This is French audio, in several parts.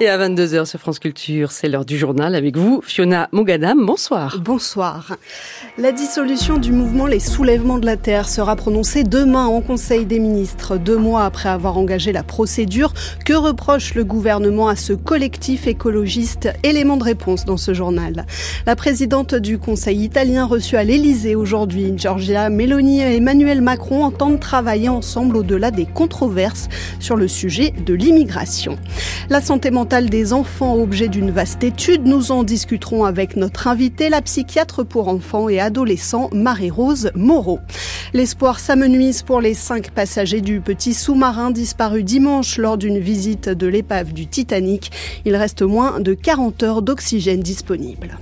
Et à 22h sur France Culture, c'est l'heure du journal avec vous, Fiona Mogadam. Bonsoir. Bonsoir. La dissolution du mouvement Les Soulèvements de la Terre sera prononcée demain en Conseil des ministres, deux mois après avoir engagé la procédure. Que reproche le gouvernement à ce collectif écologiste? Élément de réponse dans ce journal. La présidente du Conseil italien reçue à l'Élysée aujourd'hui, Giorgia Meloni et Emmanuel Macron entendent travailler ensemble au-delà des controverses sur le sujet de l'immigration. La santé mentale des enfants, objet d'une vaste étude. Nous en discuterons avec notre invitée, la psychiatre pour enfants et adolescents, Marie-Rose Moreau. L'espoir s'amenuise pour les cinq passagers du petit sous-marin disparu dimanche lors d'une visite de l'épave du Titanic. Il reste moins de 40 heures d'oxygène disponible.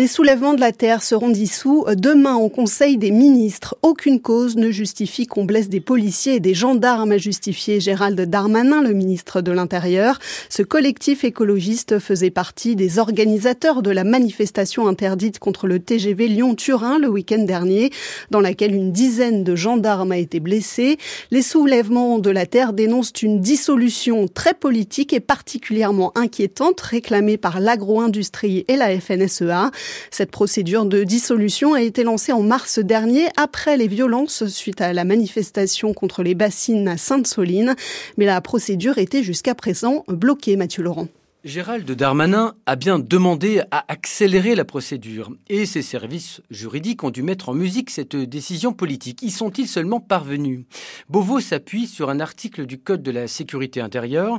Les soulèvements de la Terre seront dissous demain au Conseil des ministres. Aucune cause ne justifie qu'on blesse des policiers et des gendarmes, a justifié Gérald Darmanin, le ministre de l'Intérieur. Ce collectif écologiste faisait partie des organisateurs de la manifestation interdite contre le TGV Lyon-Turin le week-end dernier, dans laquelle une dizaine de gendarmes a été blessés. Les soulèvements de la Terre dénoncent une dissolution très politique et particulièrement inquiétante réclamée par l'agro-industrie et la FNSEA. Cette procédure de dissolution a été lancée en mars dernier après les violences suite à la manifestation contre les bassines à Sainte-Soline. Mais la procédure était jusqu'à présent bloquée, Mathieu Laurent. Gérald Darmanin a bien demandé à accélérer la procédure et ses services juridiques ont dû mettre en musique cette décision politique. Y sont-ils seulement parvenus? Beauvau s'appuie sur un article du Code de la sécurité intérieure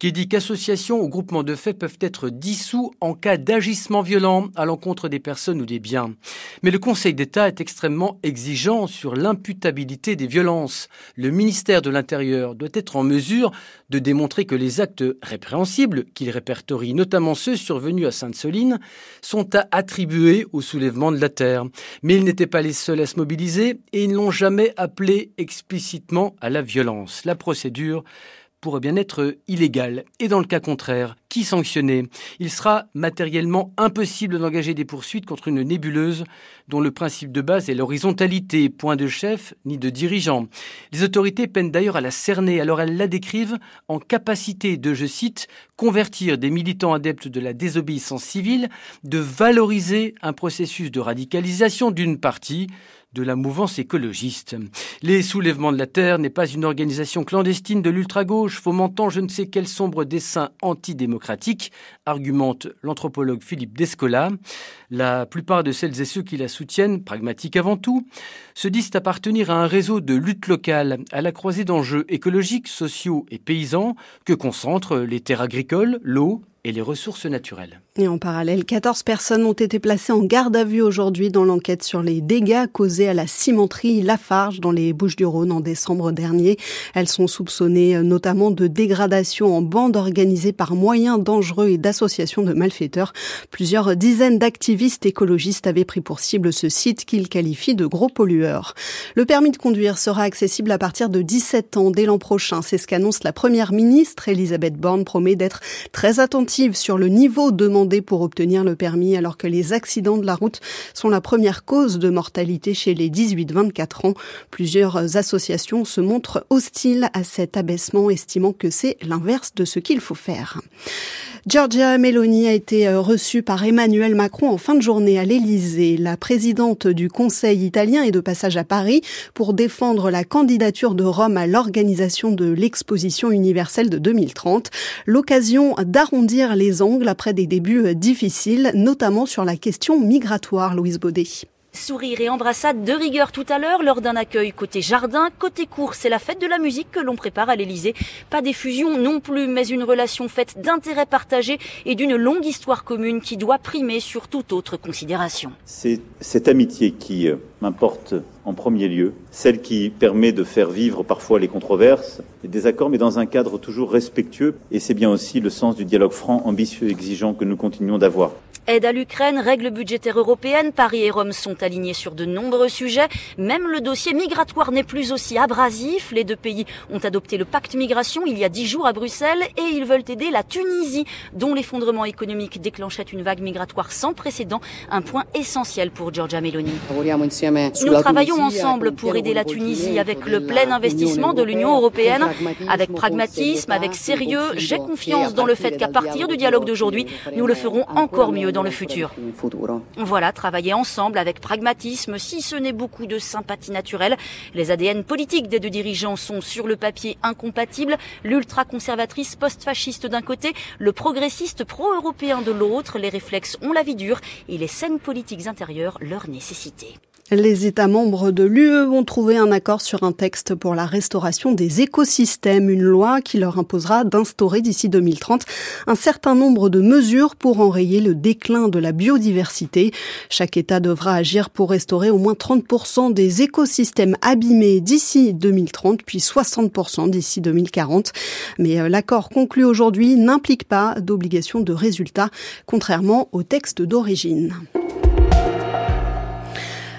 qui dit qu'associations ou groupements de faits peuvent être dissous en cas d'agissement violent à l'encontre des personnes ou des biens. Mais le Conseil d'État est extrêmement exigeant sur l'imputabilité des violences. Le ministère de l'Intérieur doit être en mesure de démontrer que les actes répréhensibles qu'il notamment ceux survenus à Sainte-Soline, sont à attribuer au soulèvement de la terre. Mais ils n'étaient pas les seuls à se mobiliser et ils n'ont jamais appelé explicitement à la violence. La procédure pourrait bien être illégal. Et dans le cas contraire, qui sanctionner? Il sera matériellement impossible d'engager des poursuites contre une nébuleuse dont le principe de base est l'horizontalité, point de chef ni de dirigeant. Les autorités peinent d'ailleurs à la cerner, alors elles la décrivent en capacité de, je cite, convertir des militants adeptes de la désobéissance civile, de valoriser un processus de radicalisation d'une partie, de la mouvance écologiste. Les soulèvements de la Terre n'est pas une organisation clandestine de l'ultra-gauche fomentant je ne sais quel sombre dessin antidémocratique, argumente l'anthropologue Philippe Descola. La plupart de celles et ceux qui la soutiennent, pragmatiques avant tout, se disent appartenir à un réseau de lutte locale à la croisée d'enjeux écologiques, sociaux et paysans que concentrent les terres agricoles, l'eau, et les ressources naturelles. Et en parallèle, 14 personnes ont été placées en garde à vue aujourd'hui dans l'enquête sur les dégâts causés à la cimenterie Lafarge dans les Bouches-du-Rhône en décembre dernier. Elles sont soupçonnées euh, notamment de dégradation en bande organisée par moyens dangereux et d'associations de malfaiteurs. Plusieurs dizaines d'activistes écologistes avaient pris pour cible ce site qu'ils qualifient de gros pollueur. Le permis de conduire sera accessible à partir de 17 ans dès l'an prochain. C'est ce qu'annonce la première ministre. Elisabeth Borne promet d'être très attentive sur le niveau demandé pour obtenir le permis alors que les accidents de la route sont la première cause de mortalité chez les 18-24 ans. Plusieurs associations se montrent hostiles à cet abaissement, estimant que c'est l'inverse de ce qu'il faut faire. Giorgia Meloni a été euh, reçue par Emmanuel Macron en fin de journée à l'Élysée. La présidente du Conseil italien est de passage à Paris pour défendre la candidature de Rome à l'organisation de l'exposition universelle de 2030. L'occasion d'arrondir les angles après des débuts euh, difficiles, notamment sur la question migratoire, Louise Baudet. Sourire et embrassade de rigueur tout à l'heure lors d'un accueil côté jardin, côté cours, c'est la fête de la musique que l'on prépare à l'Elysée. Pas d'effusion non plus, mais une relation faite d'intérêts partagés et d'une longue histoire commune qui doit primer sur toute autre considération. C'est cette amitié qui euh, m'importe en premier lieu, celle qui permet de faire vivre parfois les controverses, les désaccords, mais dans un cadre toujours respectueux. Et c'est bien aussi le sens du dialogue franc, ambitieux, exigeant que nous continuons d'avoir. Aide à l'Ukraine, règles budgétaires européennes, Paris et Rome sont alignés sur de nombreux sujets. Même le dossier migratoire n'est plus aussi abrasif. Les deux pays ont adopté le pacte migration il y a dix jours à Bruxelles et ils veulent aider la Tunisie, dont l'effondrement économique déclenchait une vague migratoire sans précédent, un point essentiel pour Giorgia Meloni. Nous travaillons ensemble pour aider la Tunisie avec le plein investissement de l'Union européenne, avec pragmatisme, avec sérieux. J'ai confiance dans le fait qu'à partir du dialogue d'aujourd'hui, nous le ferons encore mieux dans le futur. Voilà, travailler ensemble avec pragmatisme, si ce n'est beaucoup de sympathie naturelle. Les ADN politiques des deux dirigeants sont sur le papier incompatibles. L'ultra-conservatrice post-fasciste d'un côté, le progressiste pro-européen de l'autre. Les réflexes ont la vie dure et les scènes politiques intérieures leur nécessité. Les États membres de l'UE ont trouvé un accord sur un texte pour la restauration des écosystèmes, une loi qui leur imposera d'instaurer d'ici 2030 un certain nombre de mesures pour enrayer le déclin de la biodiversité. Chaque État devra agir pour restaurer au moins 30% des écosystèmes abîmés d'ici 2030, puis 60% d'ici 2040. Mais euh, l'accord conclu aujourd'hui n'implique pas d'obligation de résultat, contrairement au texte d'origine.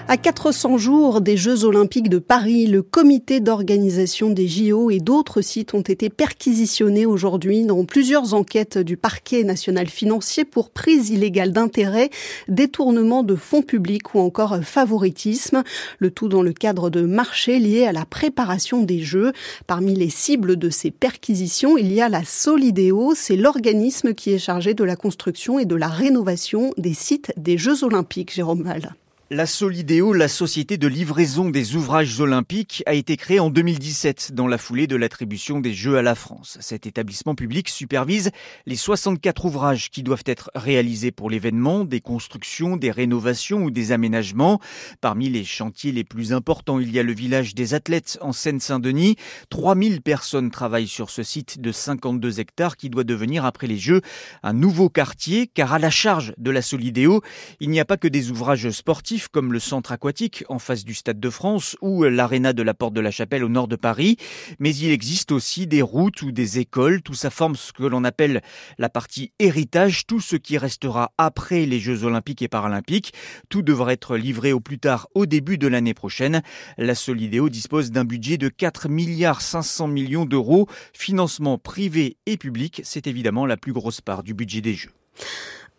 À 400 jours des Jeux Olympiques de Paris, le comité d'organisation des JO et d'autres sites ont été perquisitionnés aujourd'hui dans plusieurs enquêtes du parquet national financier pour prise illégale d'intérêt, détournement de fonds publics ou encore favoritisme. Le tout dans le cadre de marchés liés à la préparation des Jeux. Parmi les cibles de ces perquisitions, il y a la Solidéo. C'est l'organisme qui est chargé de la construction et de la rénovation des sites des Jeux Olympiques. Jérôme Val. La Solidéo, la société de livraison des ouvrages olympiques, a été créée en 2017 dans la foulée de l'attribution des Jeux à la France. Cet établissement public supervise les 64 ouvrages qui doivent être réalisés pour l'événement, des constructions, des rénovations ou des aménagements. Parmi les chantiers les plus importants, il y a le village des athlètes en Seine-Saint-Denis. 3000 personnes travaillent sur ce site de 52 hectares qui doit devenir après les Jeux un nouveau quartier car à la charge de la Solidéo, il n'y a pas que des ouvrages sportifs comme le centre aquatique en face du Stade de France ou l'aréna de la Porte de la Chapelle au nord de Paris, mais il existe aussi des routes ou des écoles, tout ça forme ce que l'on appelle la partie héritage, tout ce qui restera après les Jeux olympiques et paralympiques. Tout devra être livré au plus tard au début de l'année prochaine. La Solidéo dispose d'un budget de 4 milliards 500 millions d'euros, financement privé et public, c'est évidemment la plus grosse part du budget des Jeux.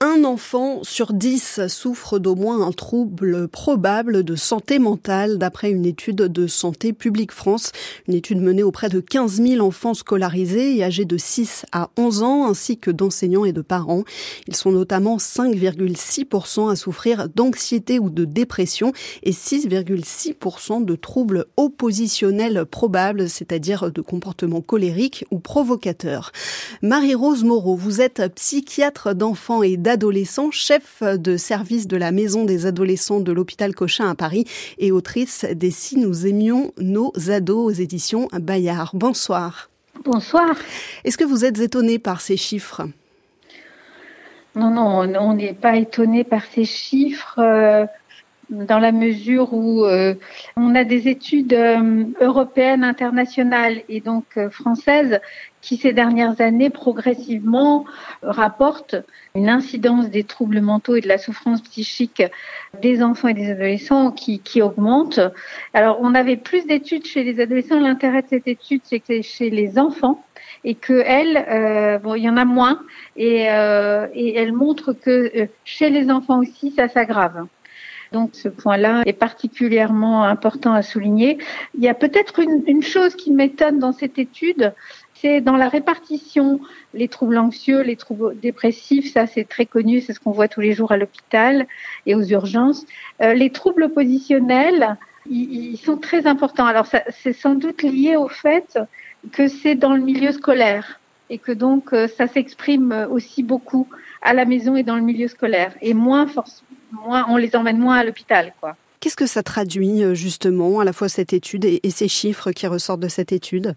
Un enfant sur dix souffre d'au moins un trouble probable de santé mentale, d'après une étude de Santé publique France. Une étude menée auprès de 15 000 enfants scolarisés et âgés de 6 à 11 ans, ainsi que d'enseignants et de parents. Ils sont notamment 5,6% à souffrir d'anxiété ou de dépression et 6,6% de troubles oppositionnels probables, c'est-à-dire de comportements colériques ou provocateurs. Marie-Rose Moreau, vous êtes psychiatre d'enfants et d'adolescents, chef de service de la Maison des adolescents de l'hôpital Cochin à Paris et autrice des Si nous aimions nos ados aux éditions Bayard. Bonsoir. Bonsoir. Est-ce que vous êtes étonné par ces chiffres? Non, non, on n'est pas étonné par ces chiffres. Euh, dans la mesure où euh, on a des études euh, européennes, internationales et donc euh, françaises qui ces dernières années progressivement rapportent une incidence des troubles mentaux et de la souffrance psychique des enfants et des adolescents qui, qui augmente. Alors on avait plus d'études chez les adolescents. L'intérêt de cette étude, c'est que c'est chez les enfants et que elle, bon, il y en a moins, et, et elle montre que chez les enfants aussi, ça s'aggrave. Donc ce point-là est particulièrement important à souligner. Il y a peut-être une, chose qui m'étonne dans cette étude, c'est dans la répartition, les troubles anxieux, les troubles dépressifs, ça c'est très connu, c'est ce qu'on voit tous les jours à l'hôpital et aux urgences. Euh, les troubles positionnels, ils, sont très importants. Alors c'est sans doute lié au fait que c'est dans le milieu scolaire et que donc euh, ça s'exprime aussi beaucoup à la maison et dans le milieu scolaire et moins forcément on les emmène moins à l'hôpital, quoi. Qu'est-ce que ça traduit euh, justement, à la fois cette étude et, ces chiffres qui ressortent de cette étude?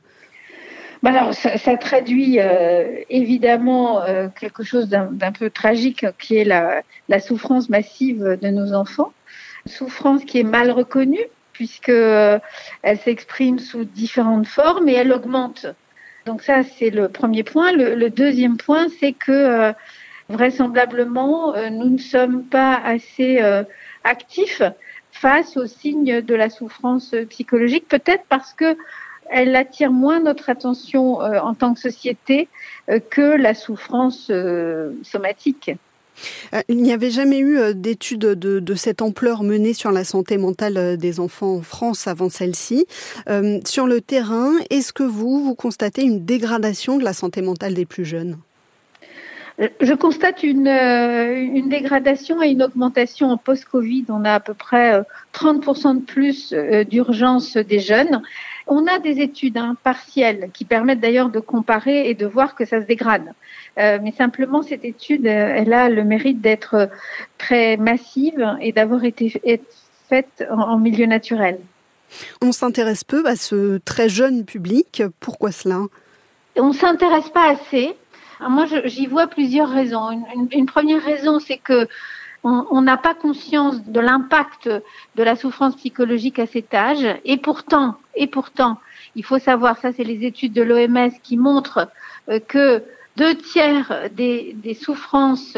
Bah alors, ça, traduit euh, évidemment euh, quelque chose d'un peu tragique qui est la, souffrance massive de nos enfants, souffrance qui est mal reconnue puisque elle s'exprime sous différentes formes et elle augmente. Donc ça, c'est le premier point. Le, deuxième point, c'est que vraisemblablement, euh, nous ne sommes pas assez euh, actifs face aux signes de la souffrance psychologique, peut-être parce que elle attire moins notre attention euh, en tant que société que la souffrance somatique. Euh, il n'y avait jamais eu euh, d'études de, cette ampleur menée sur la santé mentale euh, des enfants en France avant celle-ci. sur le terrain, est-ce que vous, vous constatez une dégradation de la santé mentale des plus jeunes? Je constate une, une, dégradation et une augmentation en post-Covid. On a à peu près 30% de plus d'urgence des jeunes. On a des études hein, partielles qui permettent d'ailleurs de comparer et de voir que ça se dégrade. Euh, mais simplement, cette étude, euh, elle a le mérite d'être très massive et d'avoir été faite en, milieu naturel. On s'intéresse peu à ce très jeune public. Pourquoi cela? On ne s'intéresse pas assez. Moi, j'y vois plusieurs raisons. Une, première raison, c'est que on n'a pas conscience de l'impact de la souffrance psychologique à cet âge. Et pourtant, et pourtant, il faut savoir, ça c'est les études de l'OMS qui montrent euh, que deux tiers des, des, souffrances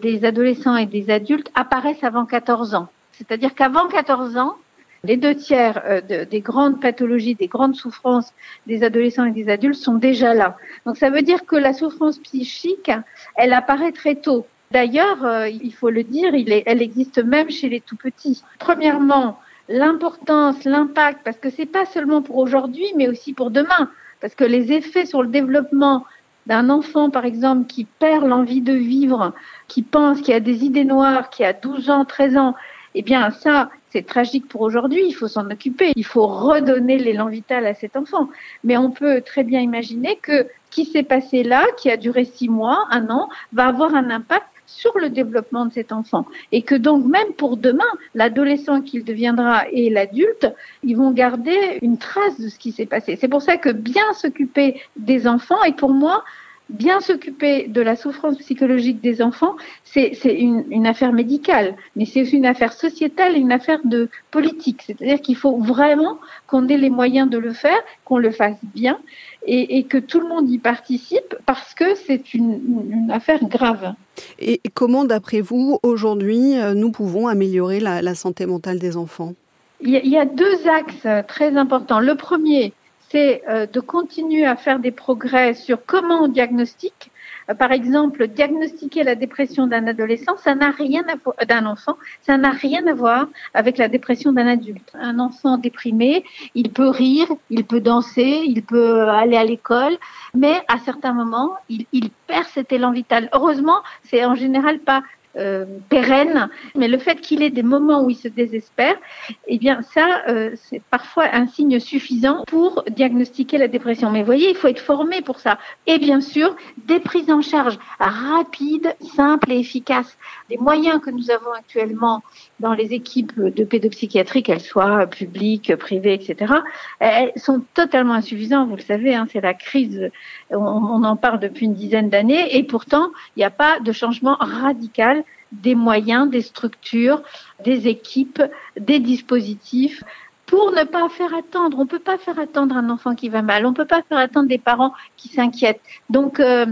des adolescents et des adultes apparaissent avant 14 ans. C'est-à-dire qu'avant 14 ans, les deux tiers euh, des grandes pathologies, des grandes souffrances des adolescents et des adultes sont déjà là. Donc ça veut dire que la souffrance psychique, elle apparaît très tôt. D'ailleurs, euh, il faut le dire, il est, elle existe même chez les tout petits. Premièrement, l'importance, l'impact, parce que c'est pas seulement pour aujourd'hui, mais aussi pour demain, parce que les effets sur le développement d'un enfant, par exemple, qui perd l'envie de vivre, qui pense, qui a des idées noires, qui a 12 ans, 13 ans, eh bien, ça, c'est tragique pour aujourd'hui, il faut s'en occuper, il faut redonner l'élan vital à cet enfant. Mais on peut très bien imaginer que ce qui s'est passé là, qui a duré six mois, un an, va avoir un impact sur le développement de cet enfant. Et que donc, même pour demain, l'adolescent qu'il deviendra et l'adulte, ils vont garder une trace de ce qui s'est passé. C'est pour ça que bien s'occuper des enfants est pour moi bien s'occuper de la souffrance psychologique des enfants, c'est une, une, affaire médicale, mais c'est aussi une affaire sociétale et une affaire de politique. C'est-à-dire qu'il faut vraiment qu'on ait les moyens de le faire, qu'on le fasse bien et, et, que tout le monde y participe parce que c'est une, une, affaire grave. Et comment, d'après vous, aujourd'hui, euh, nous pouvons améliorer la, la santé mentale des enfants? Il y a deux axes très importants. Le premier, c'est euh, de continuer à faire des progrès sur comment on diagnostique. Euh, par exemple, diagnostiquer la dépression d'un adolescent, ça n'a rien à d'un enfant, ça n'a rien à voir avec la dépression d'un adulte. Un enfant déprimé, il peut rire, il peut danser, il peut aller à l'école, mais à certains moments, il, il perd cet élan vital. Heureusement, c'est en général pas euh, pérenne, mais le fait qu'il ait des moments où il se désespère, eh bien ça, euh, c'est parfois un signe suffisant pour diagnostiquer la dépression. Mais voyez, il faut être formé pour ça. Et bien sûr, des prises en charge rapides, simples et efficaces. Les moyens que nous avons actuellement dans les équipes de pédopsychiatrie, qu'elles soient publiques, privées, etc., elles sont totalement insuffisantes. Vous le savez, hein, c'est la crise. On, on en parle depuis une dizaine d'années, et pourtant, il n'y a pas de changement radical des moyens, des structures, des équipes, des dispositifs pour ne pas faire attendre. On ne peut pas faire attendre un enfant qui va mal. On ne peut pas faire attendre des parents qui s'inquiètent. Donc, euh,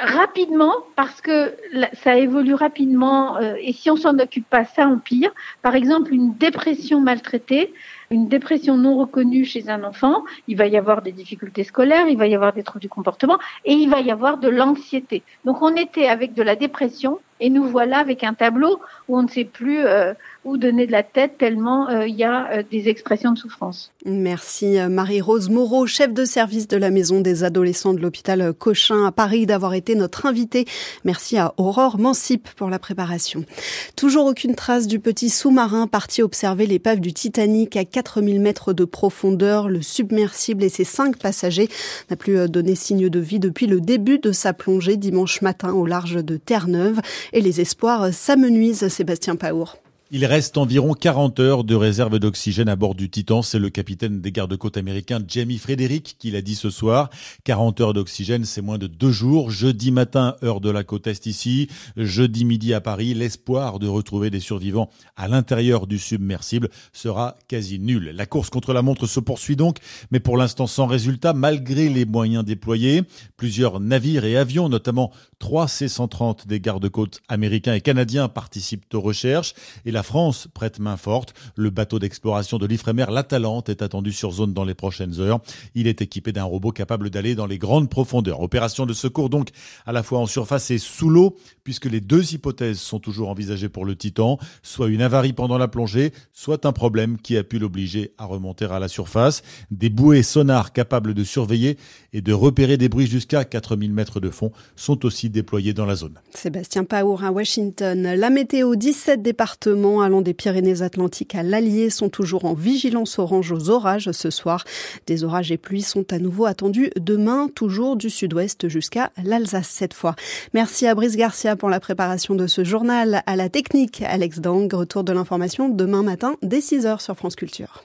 rapidement, parce que ça évolue rapidement, euh, et si on s'en occupe pas, ça empire. Par exemple, une dépression maltraitée, une dépression non reconnue chez un enfant, il va y avoir des difficultés scolaires, il va y avoir des troubles du comportement, et il va y avoir de l'anxiété. Donc on était avec de la dépression, et nous voilà avec un tableau où on ne sait plus euh, où donner de la tête tellement euh, il y a euh, des expressions de souffrance. Merci Marie-Rose Moreau, chef de service de la maison des adolescents de l'hôpital Cochin à Paris, d'avoir été notre invitée. Merci à Aurore Mansip pour la préparation. Toujours aucune trace du petit sous-marin parti observer l'épave du Titanic à 4000 mètres de profondeur. Le submersible et ses cinq passagers n'a plus donné signe de vie depuis le début de sa plongée dimanche matin au large de Terre-Neuve et les espoirs s'amenuisent, Sébastien Paour. Il reste environ 40 heures de réserve d'oxygène à bord du Titan. C'est le capitaine des gardes-côtes américains Jamie Frederick qui l'a dit ce soir. 40 heures d'oxygène, c'est moins de deux jours. Jeudi matin, heure de la côte est ici. Jeudi midi à Paris, l'espoir de retrouver des survivants à l'intérieur du submersible sera quasi nul. La course contre la montre se poursuit donc, mais pour l'instant sans résultat, malgré les moyens déployés. Plusieurs navires et avions, notamment trois C-130 des gardes-côtes américains et canadiens, participent aux recherches. France prête main forte. Le bateau d'exploration de l'Ifremer, l'Atalante, est attendu sur zone dans les prochaines heures. Il est équipé d'un robot capable d'aller dans les grandes profondeurs. Opération de secours donc à la fois en surface et sous l'eau, puisque les deux hypothèses sont toujours envisagées pour le Titan, soit une avarie pendant la plongée, soit un problème qui a pu l'obliger à remonter à la surface. Des bouées sonars capables de surveiller et de repérer des bruits jusqu'à 4000 mètres de fond sont aussi déployés dans la zone. Sébastien Paour à Washington. La météo, 17 allant des Pyrénées-Atlantiques à l'Allier sont toujours en vigilance orange aux orages ce soir. Des orages et pluies sont à nouveau attendus demain, toujours du sud-ouest jusqu'à l'Alsace cette fois. Merci à Brice Garcia pour la préparation de ce journal. À la technique, Alex Dang, retour de l'information demain matin dès 6h sur France Culture.